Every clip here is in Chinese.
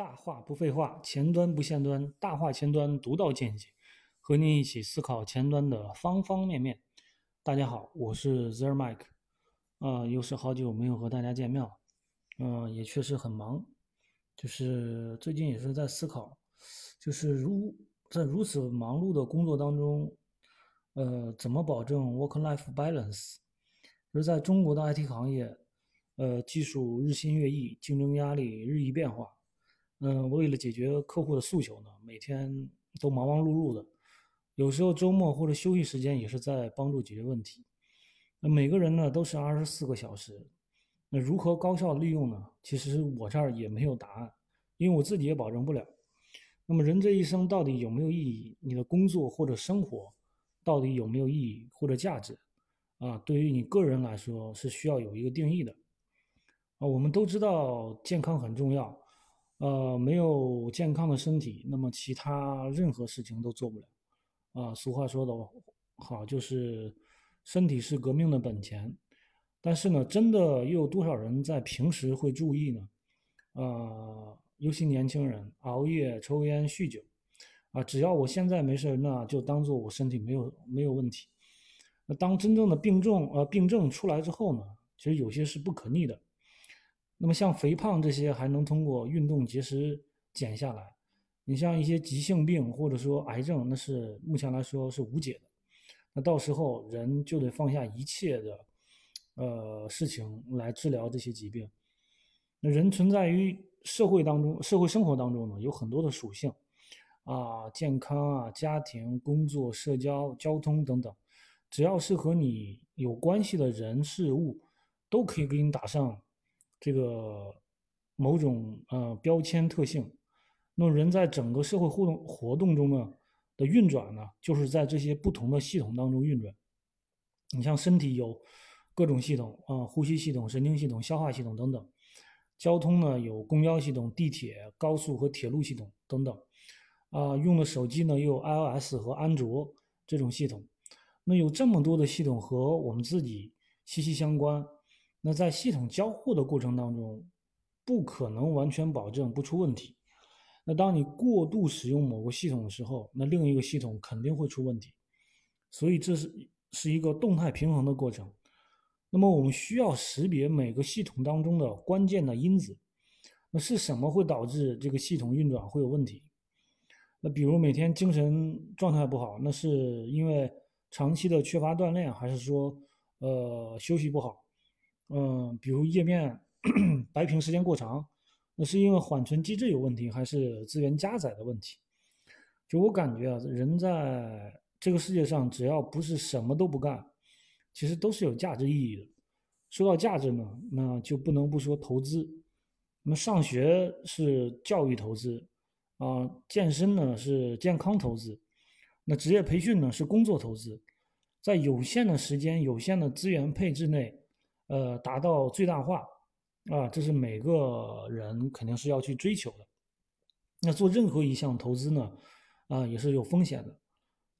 大话不废话，前端不限端，大话前端独到见解，和您一起思考前端的方方面面。大家好，我是 Zer Mike，啊，又是好久没有和大家见面了，嗯，也确实很忙，就是最近也是在思考，就是如在如此忙碌的工作当中，呃，怎么保证 work-life balance？而在中国的 IT 行业，呃，技术日新月异，竞争压力日益变化。嗯，为了解决客户的诉求呢，每天都忙忙碌碌的，有时候周末或者休息时间也是在帮助解决问题。那每个人呢都是二十四个小时，那如何高效利用呢？其实我这儿也没有答案，因为我自己也保证不了。那么人这一生到底有没有意义？你的工作或者生活到底有没有意义或者价值？啊，对于你个人来说是需要有一个定义的。啊，我们都知道健康很重要。呃，没有健康的身体，那么其他任何事情都做不了。啊，俗话说的好，就是身体是革命的本钱。但是呢，真的又有多少人在平时会注意呢？啊，尤其年轻人熬夜、抽烟、酗酒，啊，只要我现在没事，那就当做我身体没有没有问题。那当真正的病重呃病症出来之后呢，其实有些是不可逆的。那么像肥胖这些还能通过运动节食减下来，你像一些急性病或者说癌症，那是目前来说是无解的。那到时候人就得放下一切的，呃事情来治疗这些疾病。那人存在于社会当中，社会生活当中呢，有很多的属性，啊，健康啊，家庭、工作、社交、交通等等，只要是和你有关系的人事物，都可以给你打上。这个某种呃标签特性，那么人在整个社会互动活动中呢的运转呢，就是在这些不同的系统当中运转。你像身体有各种系统啊，呼吸系统、神经系统、消化系统等等；交通呢有公交系统、地铁、高速和铁路系统等等。啊，用的手机呢又有 iOS 和安卓这种系统。那有这么多的系统和我们自己息息相关。那在系统交互的过程当中，不可能完全保证不出问题。那当你过度使用某个系统的时候，那另一个系统肯定会出问题。所以这是是一个动态平衡的过程。那么我们需要识别每个系统当中的关键的因子。那是什么会导致这个系统运转会有问题？那比如每天精神状态不好，那是因为长期的缺乏锻炼，还是说呃休息不好？嗯，比如页面白屏时间过长，那是因为缓存机制有问题，还是资源加载的问题？就我感觉啊，人在这个世界上，只要不是什么都不干，其实都是有价值意义的。说到价值呢，那就不能不说投资。那么上学是教育投资啊，健身呢是健康投资，那职业培训呢是工作投资，在有限的时间、有限的资源配置内。呃，达到最大化，啊，这是每个人肯定是要去追求的。那做任何一项投资呢，啊，也是有风险的。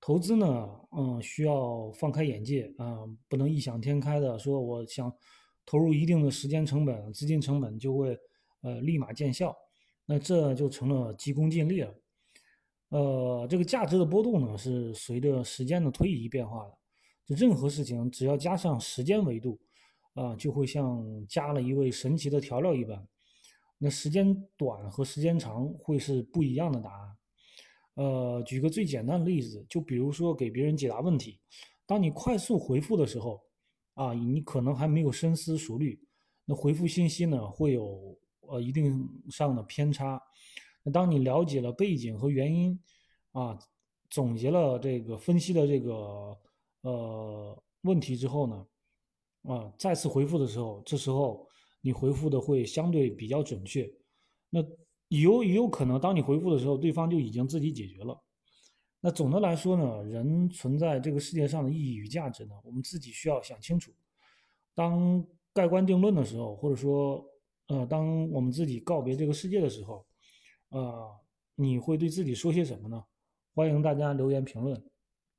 投资呢，嗯，需要放开眼界啊，不能异想天开的说，我想投入一定的时间成本、资金成本就会呃立马见效，那这就成了急功近利了。呃，这个价值的波动呢，是随着时间的推移变化的。就任何事情，只要加上时间维度。啊，就会像加了一味神奇的调料一般。那时间短和时间长会是不一样的答案。呃，举个最简单的例子，就比如说给别人解答问题，当你快速回复的时候，啊，你可能还没有深思熟虑，那回复信息呢会有呃一定上的偏差。那当你了解了背景和原因，啊，总结了这个分析的这个呃问题之后呢？啊，再次回复的时候，这时候你回复的会相对比较准确。那有也有可能，当你回复的时候，对方就已经自己解决了。那总的来说呢，人存在这个世界上的意义与价值呢，我们自己需要想清楚。当盖棺定论的时候，或者说，呃，当我们自己告别这个世界的时候，呃，你会对自己说些什么呢？欢迎大家留言评论。